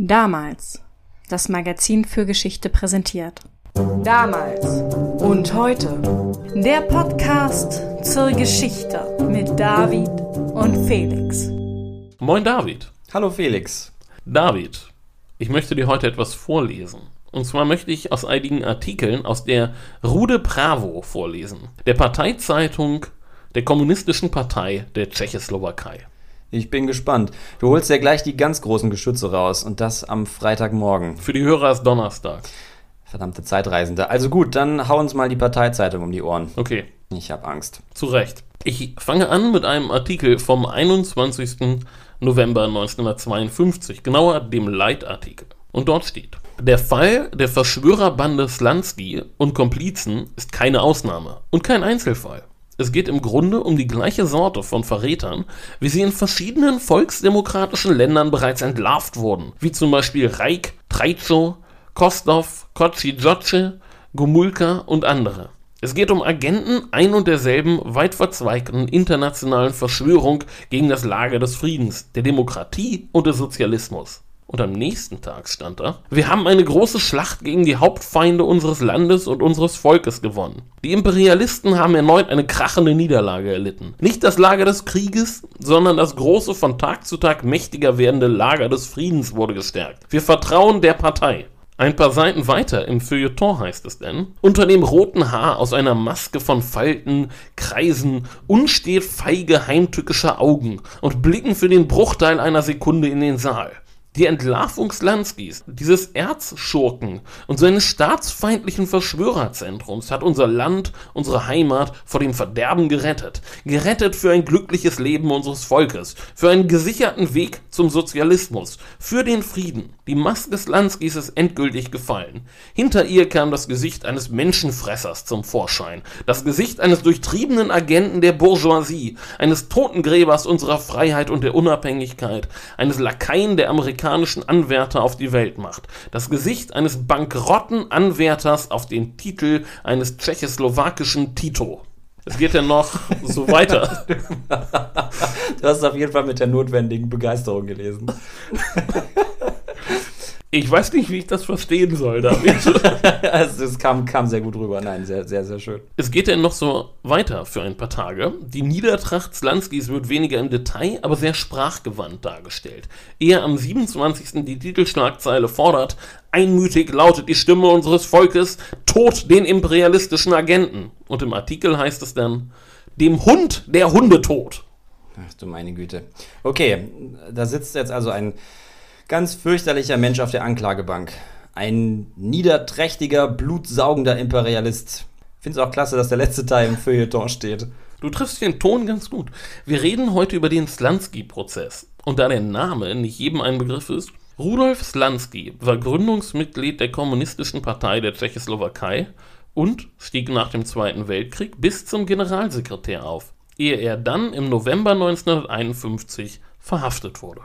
Damals. Das Magazin für Geschichte präsentiert. Damals und heute. Der Podcast zur Geschichte mit David und Felix. Moin David. Hallo Felix. David, ich möchte dir heute etwas vorlesen. Und zwar möchte ich aus einigen Artikeln aus der Rude Bravo vorlesen, der Parteizeitung der Kommunistischen Partei der Tschechoslowakei. Ich bin gespannt. Du holst ja gleich die ganz großen Geschütze raus und das am Freitagmorgen. Für die Hörer ist Donnerstag. Verdammte Zeitreisende. Also gut, dann hau uns mal die Parteizeitung um die Ohren. Okay. Ich hab Angst. Zu Recht. Ich fange an mit einem Artikel vom 21. November 1952, genauer dem Leitartikel. Und dort steht: Der Fall der Verschwörerbande Slansky und Komplizen ist keine Ausnahme und kein Einzelfall. Es geht im Grunde um die gleiche Sorte von Verrätern, wie sie in verschiedenen volksdemokratischen Ländern bereits entlarvt wurden, wie zum Beispiel Reik, Treitzow, Kostov, Kotzidzoce, Gomulka und andere. Es geht um Agenten ein und derselben weit verzweigten internationalen Verschwörung gegen das Lager des Friedens, der Demokratie und des Sozialismus. Und am nächsten Tag stand da, wir haben eine große Schlacht gegen die Hauptfeinde unseres Landes und unseres Volkes gewonnen. Die Imperialisten haben erneut eine krachende Niederlage erlitten. Nicht das Lager des Krieges, sondern das große, von Tag zu Tag mächtiger werdende Lager des Friedens wurde gestärkt. Wir vertrauen der Partei. Ein paar Seiten weiter im Feuilleton heißt es denn, unter dem roten Haar aus einer Maske von Falten, Kreisen, unsteht feige heimtückischer Augen und blicken für den Bruchteil einer Sekunde in den Saal. Die Entlarvung Slanskis, dieses Erzschurken und seines staatsfeindlichen Verschwörerzentrums hat unser Land, unsere Heimat vor dem Verderben gerettet. Gerettet für ein glückliches Leben unseres Volkes, für einen gesicherten Weg zum Sozialismus, für den Frieden. Die Maske Slanskis ist endgültig gefallen. Hinter ihr kam das Gesicht eines Menschenfressers zum Vorschein. Das Gesicht eines durchtriebenen Agenten der Bourgeoisie, eines Totengräbers unserer Freiheit und der Unabhängigkeit, eines Lakaien der Amerikaner amerikanischen Anwärter auf die Weltmacht. Das Gesicht eines bankrotten Anwärters auf den Titel eines tschechoslowakischen Tito. Es geht ja noch so weiter. du hast es auf jeden Fall mit der notwendigen Begeisterung gelesen. Ich weiß nicht, wie ich das verstehen soll, David. also, es kam, kam sehr gut rüber. Nein, sehr, sehr, sehr schön. Es geht denn noch so weiter für ein paar Tage. Die Niedertracht Slanskis wird weniger im Detail, aber sehr sprachgewandt dargestellt. Eher am 27. die Titelschlagzeile fordert, einmütig lautet die Stimme unseres Volkes, Tod den imperialistischen Agenten. Und im Artikel heißt es dann, dem Hund der Hundetod. Ach du meine Güte. Okay, da sitzt jetzt also ein Ganz fürchterlicher Mensch auf der Anklagebank. Ein niederträchtiger, blutsaugender Imperialist. Find's auch klasse, dass der letzte Teil im Feuilleton steht. Du triffst den Ton ganz gut. Wir reden heute über den Slansky-Prozess. Und da der Name nicht jedem ein Begriff ist, Rudolf Slansky war Gründungsmitglied der Kommunistischen Partei der Tschechoslowakei und stieg nach dem Zweiten Weltkrieg bis zum Generalsekretär auf, ehe er dann im November 1951 verhaftet wurde.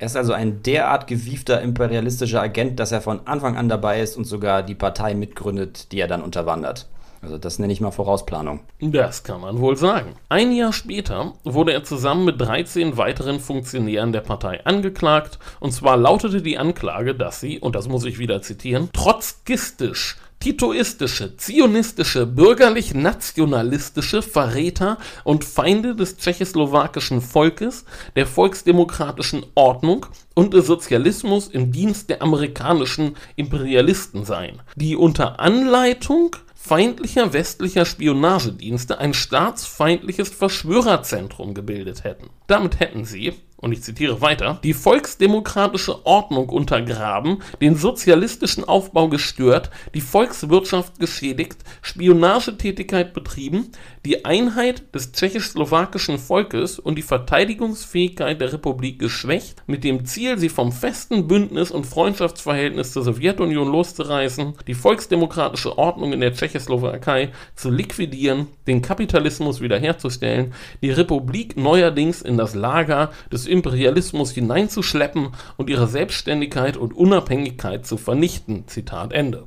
Er ist also ein derart gewiefter imperialistischer Agent, dass er von Anfang an dabei ist und sogar die Partei mitgründet, die er dann unterwandert. Also das nenne ich mal Vorausplanung. Das kann man wohl sagen. Ein Jahr später wurde er zusammen mit 13 weiteren Funktionären der Partei angeklagt. Und zwar lautete die Anklage, dass sie, und das muss ich wieder zitieren, trotzkistisch titoistische, zionistische, bürgerlich-nationalistische Verräter und Feinde des tschechoslowakischen Volkes, der volksdemokratischen Ordnung und des Sozialismus im Dienst der amerikanischen Imperialisten seien, die unter Anleitung feindlicher westlicher Spionagedienste ein staatsfeindliches Verschwörerzentrum gebildet hätten. Damit hätten sie, und ich zitiere weiter, die volksdemokratische Ordnung untergraben, den sozialistischen Aufbau gestört, die Volkswirtschaft geschädigt, Spionagetätigkeit betrieben, die Einheit des tschechoslowakischen Volkes und die Verteidigungsfähigkeit der Republik geschwächt, mit dem Ziel, sie vom festen Bündnis und Freundschaftsverhältnis zur Sowjetunion loszureißen, die volksdemokratische Ordnung in der Tschechoslowakei zu liquidieren, den Kapitalismus wiederherzustellen, die Republik neuerdings in das Lager des Imperialismus hineinzuschleppen und ihre Selbstständigkeit und Unabhängigkeit zu vernichten. Zitat Ende.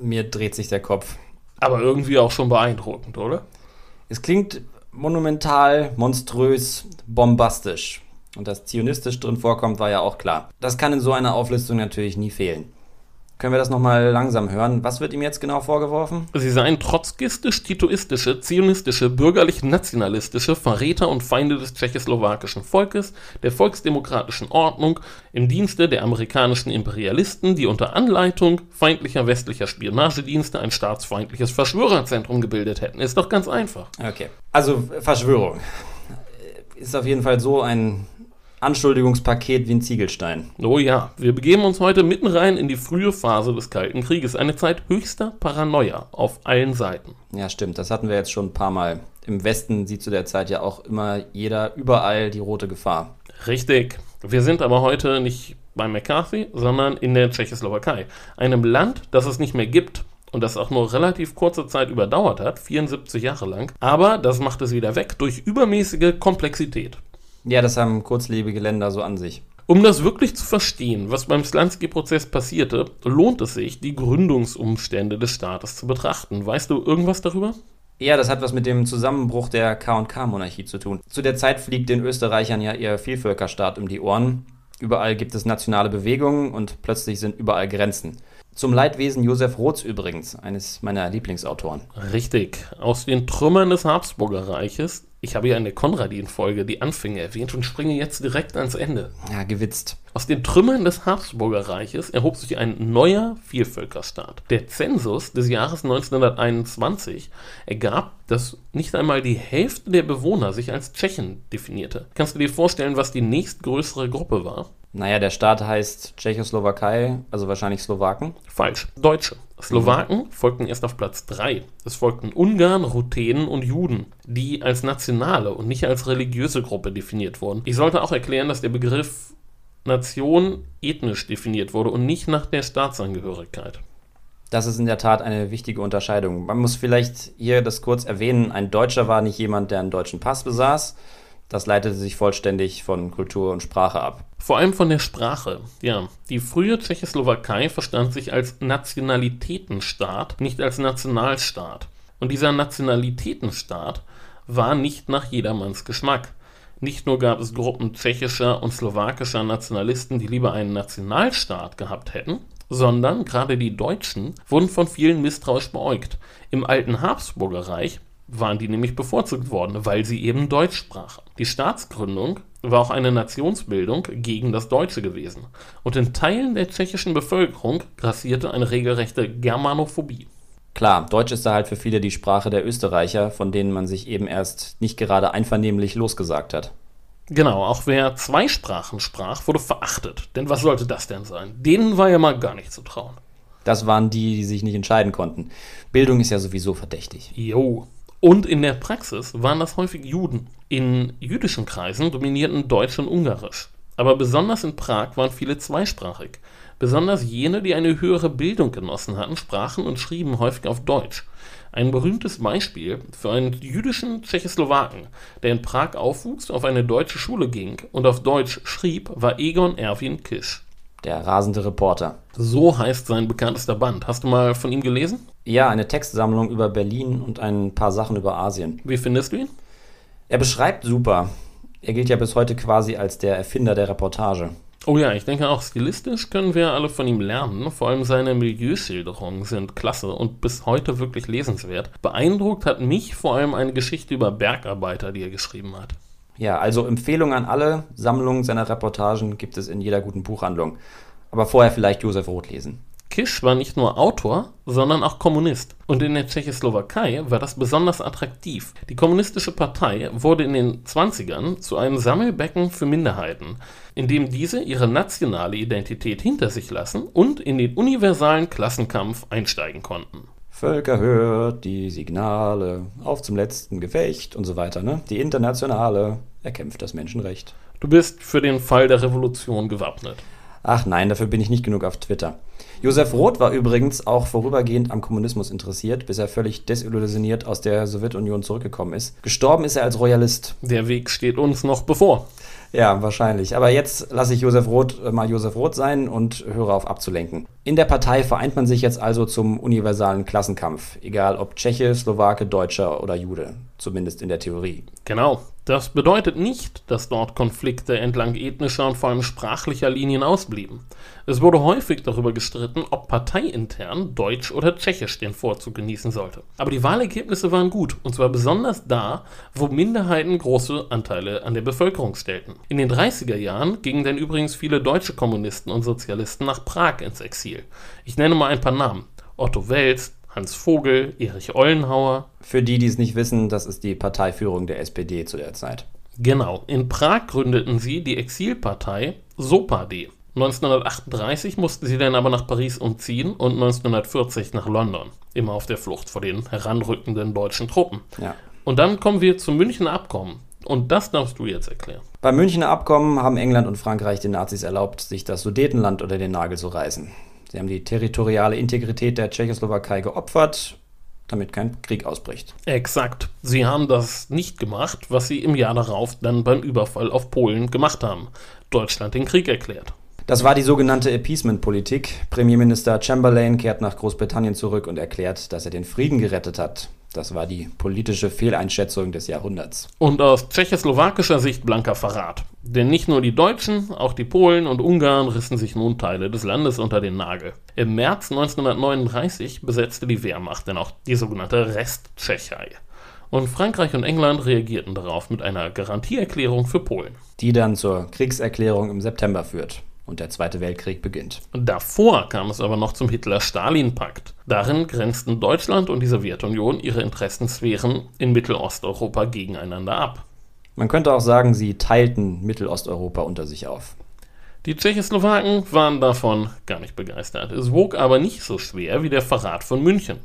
Mir dreht sich der Kopf. Aber irgendwie auch schon beeindruckend, oder? Es klingt monumental, monströs, bombastisch. Und dass zionistisch drin vorkommt, war ja auch klar. Das kann in so einer Auflistung natürlich nie fehlen. Können wir das nochmal langsam hören? Was wird ihm jetzt genau vorgeworfen? Sie seien trotzkistisch, titoistische, zionistische, bürgerlich-nationalistische Verräter und Feinde des tschechoslowakischen Volkes, der volksdemokratischen Ordnung, im Dienste der amerikanischen Imperialisten, die unter Anleitung feindlicher westlicher Spionagedienste ein staatsfeindliches Verschwörerzentrum gebildet hätten. Ist doch ganz einfach. Okay. Also Verschwörung. Ist auf jeden Fall so ein Anschuldigungspaket wie ein Ziegelstein. Oh ja, wir begeben uns heute mitten rein in die frühe Phase des Kalten Krieges. Eine Zeit höchster Paranoia auf allen Seiten. Ja, stimmt. Das hatten wir jetzt schon ein paar Mal. Im Westen sieht zu der Zeit ja auch immer jeder überall die rote Gefahr. Richtig. Wir sind aber heute nicht bei McCarthy, sondern in der Tschechoslowakei. Einem Land, das es nicht mehr gibt und das auch nur relativ kurze Zeit überdauert hat, 74 Jahre lang. Aber das macht es wieder weg durch übermäßige Komplexität. Ja, das haben kurzlebige Länder so an sich. Um das wirklich zu verstehen, was beim Slansky-Prozess passierte, lohnt es sich, die Gründungsumstände des Staates zu betrachten. Weißt du irgendwas darüber? Ja, das hat was mit dem Zusammenbruch der K&K-Monarchie zu tun. Zu der Zeit fliegt den Österreichern ja ihr Vielvölkerstaat um die Ohren. Überall gibt es nationale Bewegungen und plötzlich sind überall Grenzen. Zum Leidwesen Josef Roths übrigens, eines meiner Lieblingsautoren. Richtig. Aus den Trümmern des Habsburger Reiches ich habe ja in der Konradin-Folge die Anfänge erwähnt und springe jetzt direkt ans Ende. Ja, gewitzt. Aus den Trümmern des Habsburger Reiches erhob sich ein neuer Vielvölkerstaat. Der Zensus des Jahres 1921 ergab, dass nicht einmal die Hälfte der Bewohner sich als Tschechen definierte. Kannst du dir vorstellen, was die nächstgrößere Gruppe war? Naja, der Staat heißt Tschechoslowakei, also wahrscheinlich Slowaken. Falsch, Deutsche. Slowaken mhm. folgten erst auf Platz 3. Es folgten Ungarn, Ruthenen und Juden, die als nationale und nicht als religiöse Gruppe definiert wurden. Ich sollte auch erklären, dass der Begriff Nation ethnisch definiert wurde und nicht nach der Staatsangehörigkeit. Das ist in der Tat eine wichtige Unterscheidung. Man muss vielleicht hier das kurz erwähnen, ein Deutscher war nicht jemand, der einen deutschen Pass besaß, das leitete sich vollständig von Kultur und Sprache ab. Vor allem von der Sprache. Ja, die frühe Tschechoslowakei verstand sich als Nationalitätenstaat, nicht als Nationalstaat. Und dieser Nationalitätenstaat war nicht nach jedermanns Geschmack. Nicht nur gab es Gruppen tschechischer und slowakischer Nationalisten, die lieber einen Nationalstaat gehabt hätten, sondern gerade die Deutschen wurden von vielen misstrauisch beäugt. Im alten Habsburger Reich waren die nämlich bevorzugt worden, weil sie eben Deutsch sprachen. Die Staatsgründung war auch eine Nationsbildung gegen das Deutsche gewesen. Und in Teilen der tschechischen Bevölkerung grassierte eine regelrechte Germanophobie. Klar, Deutsch ist da halt für viele die Sprache der Österreicher, von denen man sich eben erst nicht gerade einvernehmlich losgesagt hat. Genau, auch wer zwei Sprachen sprach, wurde verachtet. Denn was sollte das denn sein? Denen war ja mal gar nicht zu trauen. Das waren die, die sich nicht entscheiden konnten. Bildung ist ja sowieso verdächtig. Jo. Und in der Praxis waren das häufig Juden. In jüdischen Kreisen dominierten Deutsch und Ungarisch. Aber besonders in Prag waren viele zweisprachig. Besonders jene, die eine höhere Bildung genossen hatten, sprachen und schrieben häufig auf Deutsch. Ein berühmtes Beispiel für einen jüdischen Tschechoslowaken, der in Prag aufwuchs, auf eine deutsche Schule ging und auf Deutsch schrieb, war Egon Erwin Kisch. Der rasende Reporter. So heißt sein bekanntester Band. Hast du mal von ihm gelesen? Ja, eine Textsammlung über Berlin und ein paar Sachen über Asien. Wie findest du ihn? Er beschreibt super. Er gilt ja bis heute quasi als der Erfinder der Reportage. Oh ja, ich denke auch stilistisch können wir alle von ihm lernen. Vor allem seine Milieuschilderungen sind klasse und bis heute wirklich lesenswert. Beeindruckt hat mich vor allem eine Geschichte über Bergarbeiter, die er geschrieben hat. Ja, also Empfehlung an alle. Sammlungen seiner Reportagen gibt es in jeder guten Buchhandlung. Aber vorher vielleicht Josef Roth lesen. Kisch war nicht nur Autor, sondern auch Kommunist. Und in der Tschechoslowakei war das besonders attraktiv. Die Kommunistische Partei wurde in den 20ern zu einem Sammelbecken für Minderheiten, in dem diese ihre nationale Identität hinter sich lassen und in den universalen Klassenkampf einsteigen konnten. Völker hört die Signale, auf zum letzten Gefecht und so weiter, ne? Die Internationale erkämpft das Menschenrecht. Du bist für den Fall der Revolution gewappnet. Ach nein, dafür bin ich nicht genug auf Twitter. Josef Roth war übrigens auch vorübergehend am Kommunismus interessiert, bis er völlig desillusioniert aus der Sowjetunion zurückgekommen ist. Gestorben ist er als Royalist. Der Weg steht uns noch bevor. Ja, wahrscheinlich. Aber jetzt lasse ich Josef Roth äh, mal Josef Roth sein und höre auf abzulenken. In der Partei vereint man sich jetzt also zum universalen Klassenkampf, egal ob Tscheche, Slowake, Deutscher oder Jude, zumindest in der Theorie. Genau. Das bedeutet nicht, dass dort Konflikte entlang ethnischer und vor allem sprachlicher Linien ausblieben. Es wurde häufig darüber gestritten, ob parteiintern Deutsch oder Tschechisch den Vorzug genießen sollte. Aber die Wahlergebnisse waren gut, und zwar besonders da, wo Minderheiten große Anteile an der Bevölkerung stellten. In den 30er Jahren gingen denn übrigens viele deutsche Kommunisten und Sozialisten nach Prag ins Exil. Ich nenne mal ein paar Namen. Otto Wels, Hans Vogel, Erich Ollenhauer. Für die, die es nicht wissen, das ist die Parteiführung der SPD zu der Zeit. Genau, in Prag gründeten sie die Exilpartei SOPAD. 1938 mussten sie dann aber nach Paris umziehen und 1940 nach London, immer auf der Flucht vor den heranrückenden deutschen Truppen. Ja. Und dann kommen wir zum Münchner Abkommen. Und das darfst du jetzt erklären. Beim Münchner Abkommen haben England und Frankreich den Nazis erlaubt, sich das Sudetenland unter den Nagel zu reißen. Sie haben die territoriale Integrität der Tschechoslowakei geopfert, damit kein Krieg ausbricht. Exakt. Sie haben das nicht gemacht, was sie im Jahr darauf dann beim Überfall auf Polen gemacht haben. Deutschland den Krieg erklärt. Das war die sogenannte Appeasement-Politik. Premierminister Chamberlain kehrt nach Großbritannien zurück und erklärt, dass er den Frieden gerettet hat. Das war die politische Fehleinschätzung des Jahrhunderts. Und aus tschechoslowakischer Sicht blanker Verrat. Denn nicht nur die Deutschen, auch die Polen und Ungarn rissen sich nun Teile des Landes unter den Nagel. Im März 1939 besetzte die Wehrmacht dann auch die sogenannte Resttschechei. Und Frankreich und England reagierten darauf mit einer Garantieerklärung für Polen. Die dann zur Kriegserklärung im September führt und der Zweite Weltkrieg beginnt. Davor kam es aber noch zum Hitler-Stalin-Pakt. Darin grenzten Deutschland und die Sowjetunion ihre Interessensphären in Mittelosteuropa gegeneinander ab. Man könnte auch sagen, sie teilten Mittelosteuropa unter sich auf. Die Tschechoslowaken waren davon gar nicht begeistert. Es wog aber nicht so schwer wie der Verrat von München.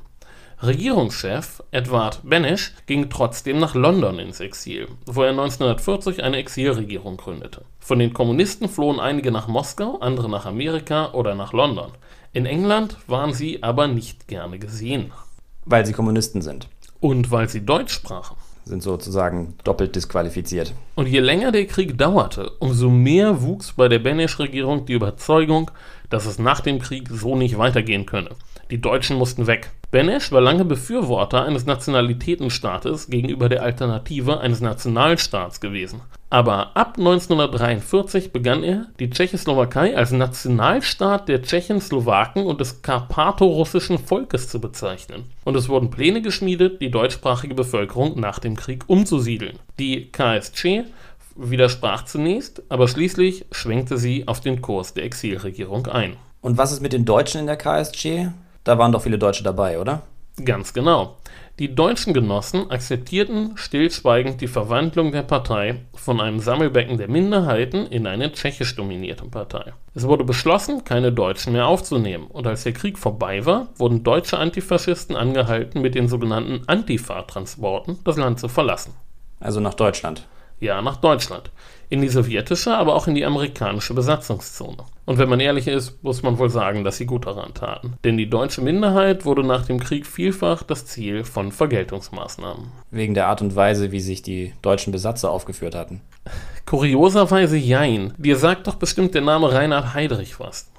Regierungschef Edward Benesch ging trotzdem nach London ins Exil, wo er 1940 eine Exilregierung gründete. Von den Kommunisten flohen einige nach Moskau, andere nach Amerika oder nach London. In England waren sie aber nicht gerne gesehen. Weil sie Kommunisten sind. Und weil sie Deutsch sprachen. Sind sozusagen doppelt disqualifiziert. Und je länger der Krieg dauerte, umso mehr wuchs bei der Benesch-Regierung die Überzeugung, dass es nach dem Krieg so nicht weitergehen könne. Die Deutschen mussten weg. Benesch war lange Befürworter eines Nationalitätenstaates gegenüber der Alternative eines Nationalstaats gewesen. Aber ab 1943 begann er, die Tschechoslowakei als Nationalstaat der Tschechen, Slowaken und des karpato-russischen Volkes zu bezeichnen. Und es wurden Pläne geschmiedet, die deutschsprachige Bevölkerung nach dem Krieg umzusiedeln. Die KSC widersprach zunächst, aber schließlich schwenkte sie auf den Kurs der Exilregierung ein. Und was ist mit den Deutschen in der KSC? Da waren doch viele Deutsche dabei, oder? Ganz genau. Die deutschen Genossen akzeptierten stillschweigend die Verwandlung der Partei von einem Sammelbecken der Minderheiten in eine tschechisch dominierte Partei. Es wurde beschlossen, keine Deutschen mehr aufzunehmen, und als der Krieg vorbei war, wurden deutsche Antifaschisten angehalten, mit den sogenannten Antifa-Transporten das Land zu verlassen. Also nach Deutschland. Ja, nach Deutschland in die sowjetische, aber auch in die amerikanische Besatzungszone. Und wenn man ehrlich ist, muss man wohl sagen, dass sie gut daran taten. Denn die deutsche Minderheit wurde nach dem Krieg vielfach das Ziel von Vergeltungsmaßnahmen. Wegen der Art und Weise, wie sich die deutschen Besatzer aufgeführt hatten. Kurioserweise jein. Dir sagt doch bestimmt der Name Reinhard Heydrich was.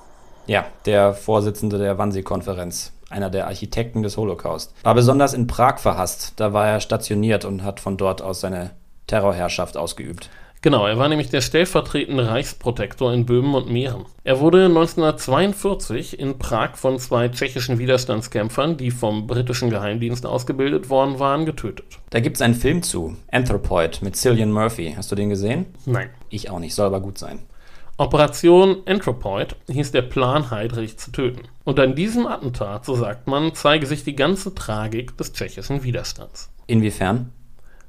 Ja, der Vorsitzende der Wannsee-Konferenz einer der Architekten des Holocaust. War besonders in Prag verhasst. Da war er stationiert und hat von dort aus seine Terrorherrschaft ausgeübt. Genau, er war nämlich der stellvertretende Reichsprotektor in Böhmen und Mähren. Er wurde 1942 in Prag von zwei tschechischen Widerstandskämpfern, die vom britischen Geheimdienst ausgebildet worden waren, getötet. Da gibt es einen Film zu, Anthropoid, mit Cillian Murphy. Hast du den gesehen? Nein. Ich auch nicht, soll aber gut sein. Operation Anthropoid hieß der Plan, Heydrich zu töten. Und an diesem Attentat, so sagt man, zeige sich die ganze Tragik des tschechischen Widerstands. Inwiefern?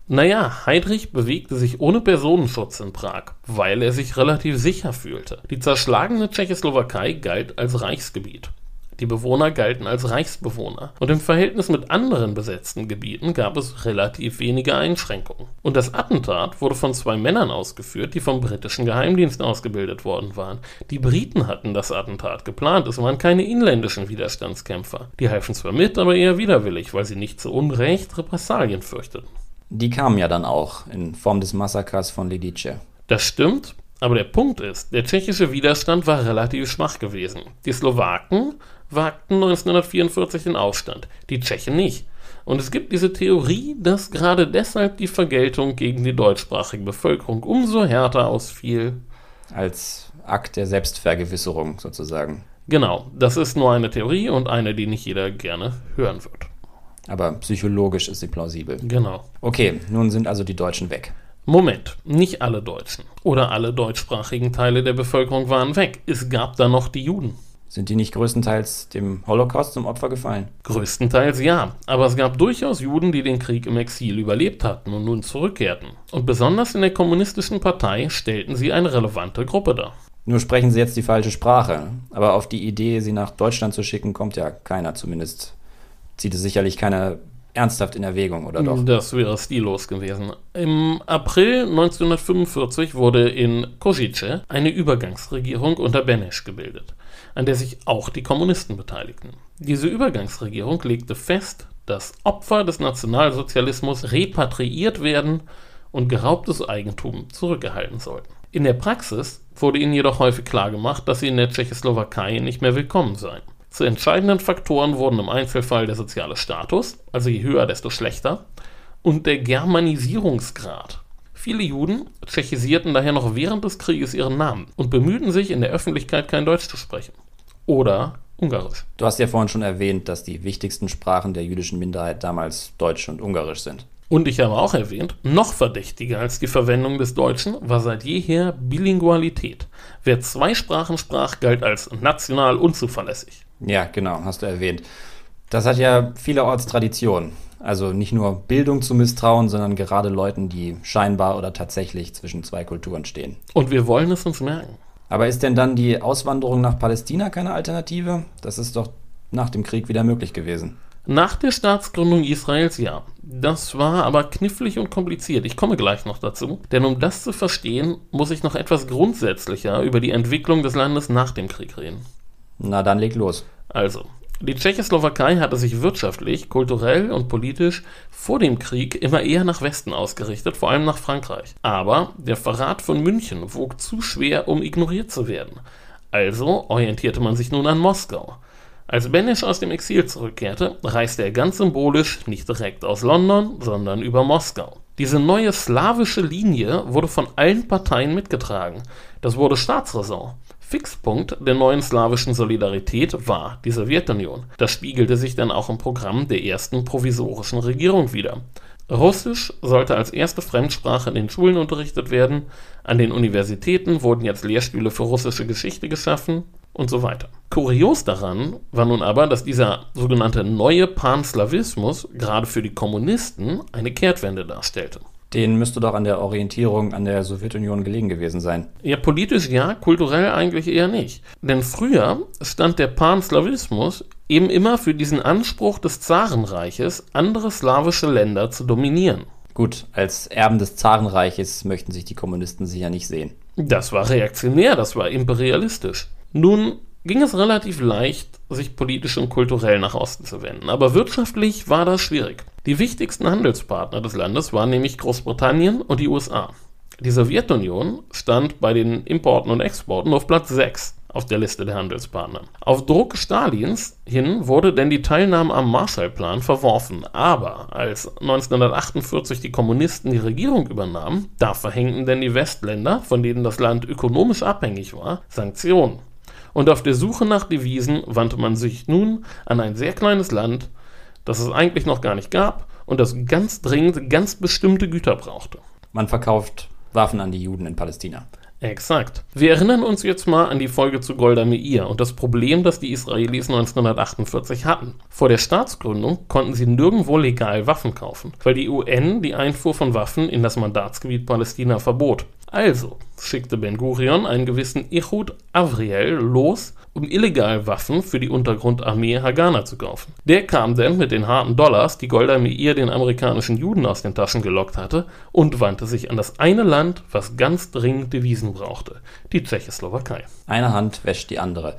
Naja, Heydrich bewegte sich ohne Personenschutz in Prag, weil er sich relativ sicher fühlte. Die zerschlagene Tschechoslowakei galt als Reichsgebiet. Die Bewohner galten als Reichsbewohner. Und im Verhältnis mit anderen besetzten Gebieten gab es relativ wenige Einschränkungen. Und das Attentat wurde von zwei Männern ausgeführt, die vom britischen Geheimdienst ausgebildet worden waren. Die Briten hatten das Attentat geplant. Es waren keine inländischen Widerstandskämpfer. Die halfen zwar mit, aber eher widerwillig, weil sie nicht zu Unrecht Repressalien fürchteten. Die kamen ja dann auch in Form des Massakers von Lidice. Das stimmt, aber der Punkt ist, der tschechische Widerstand war relativ schwach gewesen. Die Slowaken wagten 1944 den Aufstand, die Tschechen nicht. Und es gibt diese Theorie, dass gerade deshalb die Vergeltung gegen die deutschsprachige Bevölkerung umso härter ausfiel. Als Akt der Selbstvergewisserung sozusagen. Genau, das ist nur eine Theorie und eine, die nicht jeder gerne hören wird. Aber psychologisch ist sie plausibel. Genau. Okay, nun sind also die Deutschen weg. Moment, nicht alle Deutschen oder alle deutschsprachigen Teile der Bevölkerung waren weg. Es gab da noch die Juden. Sind die nicht größtenteils dem Holocaust zum Opfer gefallen? Größtenteils ja, aber es gab durchaus Juden, die den Krieg im Exil überlebt hatten und nun zurückkehrten. Und besonders in der kommunistischen Partei stellten sie eine relevante Gruppe dar. Nur sprechen sie jetzt die falsche Sprache. Aber auf die Idee, sie nach Deutschland zu schicken, kommt ja keiner. Zumindest zieht es sicherlich keiner ernsthaft in Erwägung, oder doch? Das wäre stillos gewesen. Im April 1945 wurde in Košice eine Übergangsregierung unter Benesch gebildet, an der sich auch die Kommunisten beteiligten. Diese Übergangsregierung legte fest, dass Opfer des Nationalsozialismus repatriiert werden und geraubtes Eigentum zurückgehalten sollten. In der Praxis wurde ihnen jedoch häufig klargemacht, dass sie in der Tschechoslowakei nicht mehr willkommen seien. Zu entscheidenden Faktoren wurden im Einzelfall der soziale Status, also je höher, desto schlechter, und der Germanisierungsgrad. Viele Juden tschechisierten daher noch während des Krieges ihren Namen und bemühten sich, in der Öffentlichkeit kein Deutsch zu sprechen. Oder Ungarisch. Du hast ja vorhin schon erwähnt, dass die wichtigsten Sprachen der jüdischen Minderheit damals Deutsch und Ungarisch sind. Und ich habe auch erwähnt, noch verdächtiger als die Verwendung des Deutschen war seit jeher Bilingualität. Wer zwei Sprachen sprach, galt als national unzuverlässig. Ja, genau, hast du erwähnt. Das hat ja vielerorts Tradition. Also nicht nur Bildung zu misstrauen, sondern gerade Leuten, die scheinbar oder tatsächlich zwischen zwei Kulturen stehen. Und wir wollen es uns merken. Aber ist denn dann die Auswanderung nach Palästina keine Alternative? Das ist doch nach dem Krieg wieder möglich gewesen. Nach der Staatsgründung Israels ja. Das war aber knifflig und kompliziert. Ich komme gleich noch dazu. Denn um das zu verstehen, muss ich noch etwas grundsätzlicher über die Entwicklung des Landes nach dem Krieg reden. Na, dann leg los. Also, die Tschechoslowakei hatte sich wirtschaftlich, kulturell und politisch vor dem Krieg immer eher nach Westen ausgerichtet, vor allem nach Frankreich. Aber der Verrat von München wog zu schwer, um ignoriert zu werden. Also orientierte man sich nun an Moskau. Als Benesch aus dem Exil zurückkehrte, reiste er ganz symbolisch nicht direkt aus London, sondern über Moskau. Diese neue slawische Linie wurde von allen Parteien mitgetragen. Das wurde Staatsräson. Fixpunkt der neuen slawischen Solidarität war die Sowjetunion. Das spiegelte sich dann auch im Programm der ersten provisorischen Regierung wider. Russisch sollte als erste Fremdsprache in den Schulen unterrichtet werden, an den Universitäten wurden jetzt Lehrstühle für russische Geschichte geschaffen und so weiter. Kurios daran war nun aber, dass dieser sogenannte neue Panslawismus gerade für die Kommunisten eine Kehrtwende darstellte. Den müsste doch an der Orientierung an der Sowjetunion gelegen gewesen sein. Ja, politisch ja, kulturell eigentlich eher nicht. Denn früher stand der Panslawismus eben immer für diesen Anspruch des Zarenreiches, andere slawische Länder zu dominieren. Gut, als Erben des Zarenreiches möchten sich die Kommunisten sicher nicht sehen. Das war reaktionär, das war imperialistisch. Nun ging es relativ leicht, sich politisch und kulturell nach Osten zu wenden. Aber wirtschaftlich war das schwierig. Die wichtigsten Handelspartner des Landes waren nämlich Großbritannien und die USA. Die Sowjetunion stand bei den Importen und Exporten auf Platz 6 auf der Liste der Handelspartner. Auf Druck Stalins hin wurde denn die Teilnahme am Marshallplan verworfen. Aber als 1948 die Kommunisten die Regierung übernahmen, da verhängten denn die Westländer, von denen das Land ökonomisch abhängig war, Sanktionen und auf der Suche nach Devisen wandte man sich nun an ein sehr kleines Land, das es eigentlich noch gar nicht gab und das ganz dringend ganz bestimmte Güter brauchte. Man verkauft Waffen an die Juden in Palästina. Exakt. Wir erinnern uns jetzt mal an die Folge zu Golda Meir und das Problem, das die Israelis 1948 hatten. Vor der Staatsgründung konnten sie nirgendwo legal Waffen kaufen, weil die UN die Einfuhr von Waffen in das Mandatsgebiet Palästina verbot. Also schickte Ben Gurion einen gewissen Ehud Avriel los, um illegal Waffen für die Untergrundarmee Haganah zu kaufen. Der kam dann mit den harten Dollars, die Golda Meir den amerikanischen Juden aus den Taschen gelockt hatte, und wandte sich an das eine Land, was ganz dringend Devisen brauchte, die Tschechoslowakei. Eine Hand wäscht die andere.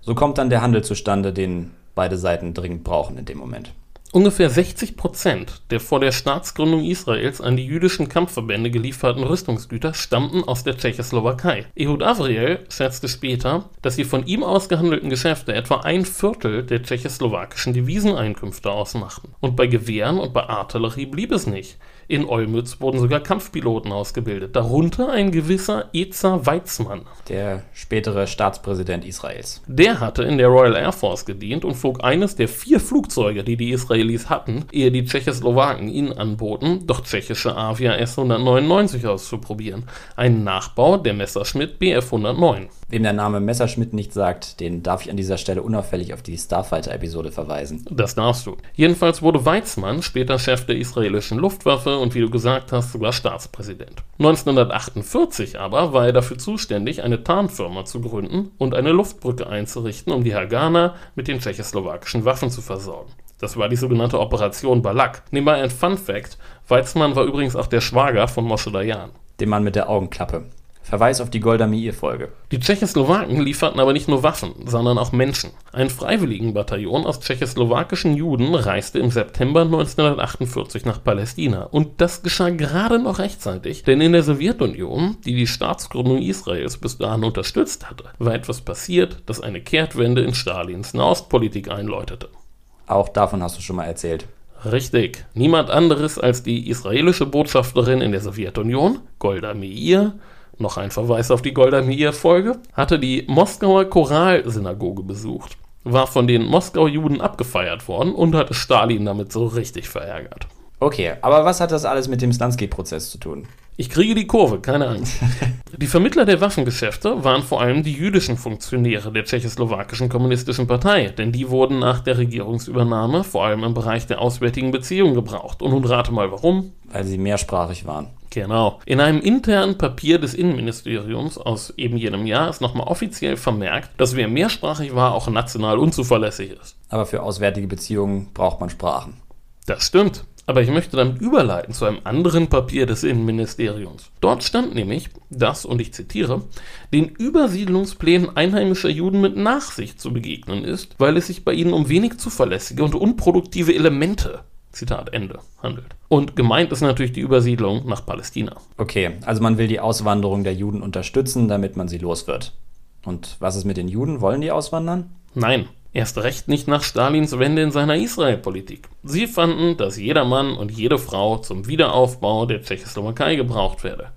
So kommt dann der Handel zustande, den beide Seiten dringend brauchen in dem Moment. Ungefähr 60 Prozent der vor der Staatsgründung Israels an die jüdischen Kampfverbände gelieferten Rüstungsgüter stammten aus der Tschechoslowakei. Ehud Avriel schätzte später, dass die von ihm ausgehandelten Geschäfte etwa ein Viertel der tschechoslowakischen Deviseneinkünfte ausmachten. Und bei Gewehren und bei Artillerie blieb es nicht. In Olmütz wurden sogar Kampfpiloten ausgebildet, darunter ein gewisser Ezer Weizmann. Der spätere Staatspräsident Israels. Der hatte in der Royal Air Force gedient und flog eines der vier Flugzeuge, die die Israelis hatten, ehe die Tschechoslowaken ihnen anboten, doch tschechische Avia S-199 auszuprobieren. Ein Nachbau der Messerschmitt Bf 109. Wem der Name Messerschmitt nicht sagt, den darf ich an dieser Stelle unauffällig auf die Starfighter-Episode verweisen. Das darfst du. Jedenfalls wurde Weizmann später Chef der israelischen Luftwaffe und wie du gesagt hast, sogar Staatspräsident. 1948 aber war er dafür zuständig, eine Tarnfirma zu gründen und eine Luftbrücke einzurichten, um die Hagana mit den tschechoslowakischen Waffen zu versorgen. Das war die sogenannte Operation Balak. Nebenbei ein Fun Fact: Weizmann war übrigens auch der Schwager von Moshe Dayan. Dem Mann mit der Augenklappe. Verweis auf die Golda Meir-Folge. Die Tschechoslowaken lieferten aber nicht nur Waffen, sondern auch Menschen. Ein Freiwilligenbataillon aus tschechoslowakischen Juden reiste im September 1948 nach Palästina. Und das geschah gerade noch rechtzeitig, denn in der Sowjetunion, die die Staatsgründung Israels bis dahin unterstützt hatte, war etwas passiert, das eine Kehrtwende in Stalins Nahostpolitik einläutete. Auch davon hast du schon mal erzählt. Richtig. Niemand anderes als die israelische Botschafterin in der Sowjetunion, Golda Meir, noch ein Verweis auf die Golda Meir-Folge, hatte die Moskauer Choralsynagoge besucht, war von den Moskau-Juden abgefeiert worden und hatte Stalin damit so richtig verärgert. Okay, aber was hat das alles mit dem Slansky-Prozess zu tun? Ich kriege die Kurve, keine Angst. Die Vermittler der Waffengeschäfte waren vor allem die jüdischen Funktionäre der tschechoslowakischen kommunistischen Partei, denn die wurden nach der Regierungsübernahme vor allem im Bereich der auswärtigen Beziehungen gebraucht. Und nun rate mal warum. Weil sie mehrsprachig waren. Genau. In einem internen Papier des Innenministeriums aus eben jenem Jahr ist nochmal offiziell vermerkt, dass wer mehrsprachig war, auch national unzuverlässig ist. Aber für auswärtige Beziehungen braucht man Sprachen. Das stimmt. Aber ich möchte damit überleiten zu einem anderen Papier des Innenministeriums. Dort stand nämlich, dass, und ich zitiere, den Übersiedlungsplänen einheimischer Juden mit Nachsicht zu begegnen ist, weil es sich bei ihnen um wenig zuverlässige und unproduktive Elemente Zitat Ende, handelt. Und gemeint ist natürlich die Übersiedlung nach Palästina. Okay, also man will die Auswanderung der Juden unterstützen, damit man sie los wird. Und was ist mit den Juden? Wollen die auswandern? Nein, erst recht nicht nach Stalins Wende in seiner Israelpolitik. Sie fanden, dass jeder Mann und jede Frau zum Wiederaufbau der Tschechoslowakei gebraucht werde.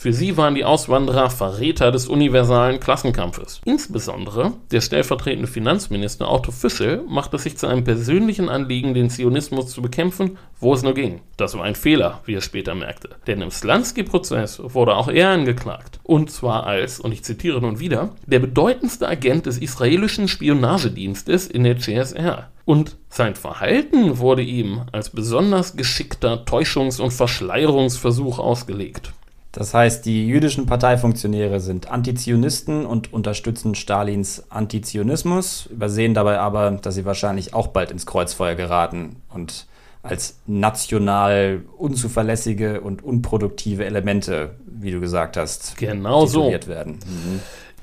Für sie waren die Auswanderer Verräter des universalen Klassenkampfes. Insbesondere der stellvertretende Finanzminister Otto Fischel machte sich zu einem persönlichen Anliegen, den Zionismus zu bekämpfen, wo es nur ging. Das war ein Fehler, wie er später merkte. Denn im Slansky-Prozess wurde auch er angeklagt. Und zwar als, und ich zitiere nun wieder, der bedeutendste Agent des israelischen Spionagedienstes in der CSR. Und sein Verhalten wurde ihm als besonders geschickter Täuschungs- und Verschleierungsversuch ausgelegt. Das heißt, die jüdischen Parteifunktionäre sind Antizionisten und unterstützen Stalins Antizionismus, übersehen dabei aber, dass sie wahrscheinlich auch bald ins Kreuzfeuer geraten und als national unzuverlässige und unproduktive Elemente, wie du gesagt hast, genau so. werden. Mhm.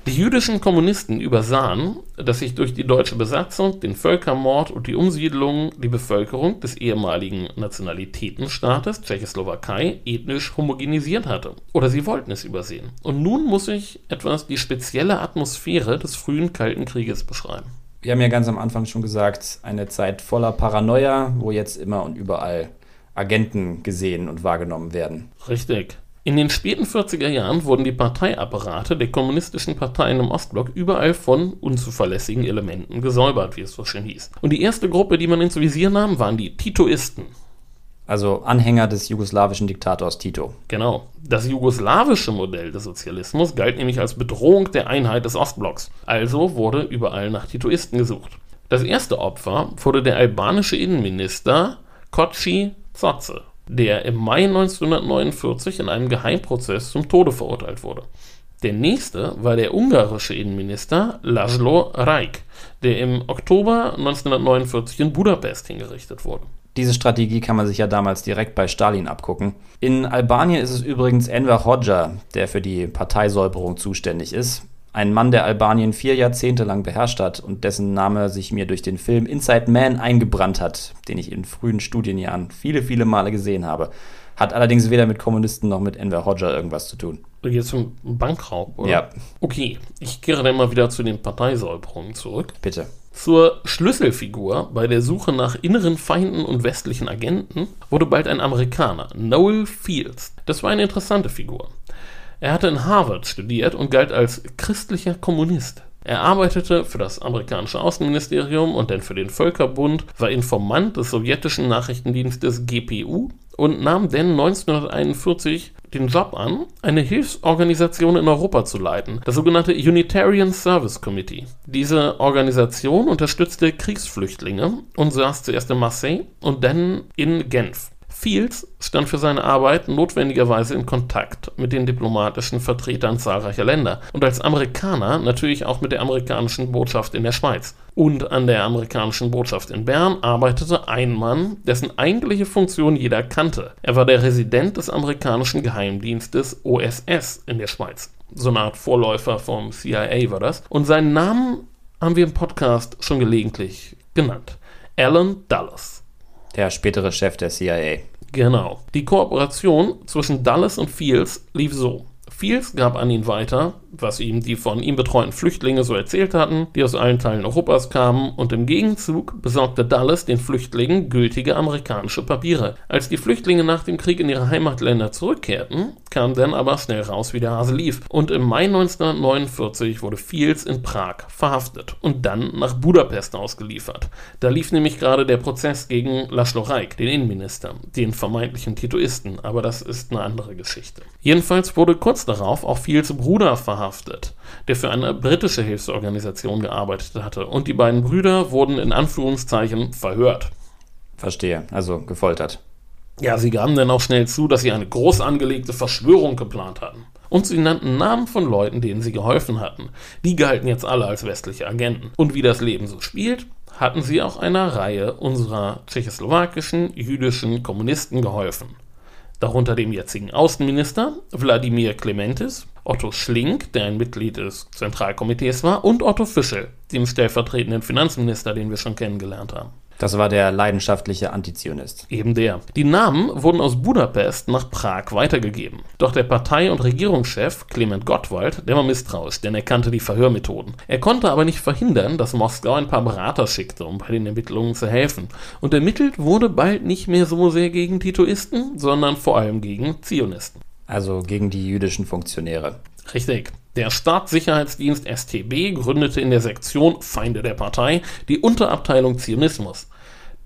Die jüdischen Kommunisten übersahen, dass sich durch die deutsche Besatzung, den Völkermord und die Umsiedlung die Bevölkerung des ehemaligen Nationalitätenstaates Tschechoslowakei ethnisch homogenisiert hatte. Oder sie wollten es übersehen. Und nun muss ich etwas die spezielle Atmosphäre des frühen Kalten Krieges beschreiben. Wir haben ja ganz am Anfang schon gesagt, eine Zeit voller Paranoia, wo jetzt immer und überall Agenten gesehen und wahrgenommen werden. Richtig. In den späten 40er Jahren wurden die Parteiapparate der kommunistischen Parteien im Ostblock überall von unzuverlässigen Elementen gesäubert, wie es so schön hieß. Und die erste Gruppe, die man ins Visier nahm, waren die Titoisten. Also Anhänger des jugoslawischen Diktators Tito. Genau. Das jugoslawische Modell des Sozialismus galt nämlich als Bedrohung der Einheit des Ostblocks. Also wurde überall nach Titoisten gesucht. Das erste Opfer wurde der albanische Innenminister Koci Zotze der im Mai 1949 in einem Geheimprozess zum Tode verurteilt wurde. Der nächste war der ungarische Innenminister Laszlo Rajk, der im Oktober 1949 in Budapest hingerichtet wurde. Diese Strategie kann man sich ja damals direkt bei Stalin abgucken. In Albanien ist es übrigens Enver Hoxha, der für die Parteisäuberung zuständig ist. Ein Mann, der Albanien vier Jahrzehnte lang beherrscht hat und dessen Name sich mir durch den Film Inside Man eingebrannt hat, den ich in frühen Studienjahren viele, viele Male gesehen habe. Hat allerdings weder mit Kommunisten noch mit Enver Hoxha irgendwas zu tun. Jetzt zum Bankraub, oder? Ja. Okay, ich kehre dann mal wieder zu den Parteisäuberungen zurück. Bitte. Zur Schlüsselfigur bei der Suche nach inneren Feinden und westlichen Agenten wurde bald ein Amerikaner, Noel Fields. Das war eine interessante Figur. Er hatte in Harvard studiert und galt als christlicher Kommunist. Er arbeitete für das amerikanische Außenministerium und dann für den Völkerbund, war Informant des sowjetischen Nachrichtendienstes GPU und nahm dann 1941 den Job an, eine Hilfsorganisation in Europa zu leiten, das sogenannte Unitarian Service Committee. Diese Organisation unterstützte Kriegsflüchtlinge und saß zuerst in Marseille und dann in Genf. Fields stand für seine Arbeit notwendigerweise in Kontakt mit den diplomatischen Vertretern zahlreicher Länder und als Amerikaner natürlich auch mit der amerikanischen Botschaft in der Schweiz. Und an der amerikanischen Botschaft in Bern arbeitete ein Mann, dessen eigentliche Funktion jeder kannte. Er war der Resident des amerikanischen Geheimdienstes OSS in der Schweiz. So eine Art Vorläufer vom CIA war das. Und seinen Namen haben wir im Podcast schon gelegentlich genannt. Alan Dulles. Der spätere Chef der CIA. Genau. Die Kooperation zwischen Dulles und Fields lief so. Fields gab an ihn weiter, was ihm die von ihm betreuten Flüchtlinge so erzählt hatten, die aus allen Teilen Europas kamen, und im Gegenzug besorgte Dulles den Flüchtlingen gültige amerikanische Papiere. Als die Flüchtlinge nach dem Krieg in ihre Heimatländer zurückkehrten, kam dann aber schnell raus, wie der Hase lief. Und im Mai 1949 wurde Fields in Prag verhaftet und dann nach Budapest ausgeliefert. Da lief nämlich gerade der Prozess gegen Laszlo Reik, den Innenminister, den vermeintlichen Titoisten, aber das ist eine andere Geschichte. Jedenfalls wurde kurz darauf auch Fields Bruder verhaftet, der für eine britische Hilfsorganisation gearbeitet hatte, und die beiden Brüder wurden in Anführungszeichen verhört. Verstehe, also gefoltert. Ja, sie gaben dann auch schnell zu, dass sie eine groß angelegte Verschwörung geplant hatten. Und sie nannten Namen von Leuten, denen sie geholfen hatten. Die galten jetzt alle als westliche Agenten. Und wie das Leben so spielt, hatten sie auch einer Reihe unserer tschechoslowakischen, jüdischen Kommunisten geholfen. Darunter dem jetzigen Außenminister Wladimir Klementis, Otto Schlink, der ein Mitglied des Zentralkomitees war, und Otto Fischel, dem stellvertretenden Finanzminister, den wir schon kennengelernt haben. Das war der leidenschaftliche Antizionist. Eben der. Die Namen wurden aus Budapest nach Prag weitergegeben. Doch der Partei- und Regierungschef Clement Gottwald, der war misstrauisch, denn er kannte die Verhörmethoden. Er konnte aber nicht verhindern, dass Moskau ein paar Berater schickte, um bei den Ermittlungen zu helfen. Und ermittelt wurde bald nicht mehr so sehr gegen Titoisten, sondern vor allem gegen Zionisten. Also gegen die jüdischen Funktionäre. Richtig. Der Staatssicherheitsdienst STB gründete in der Sektion Feinde der Partei die Unterabteilung Zionismus.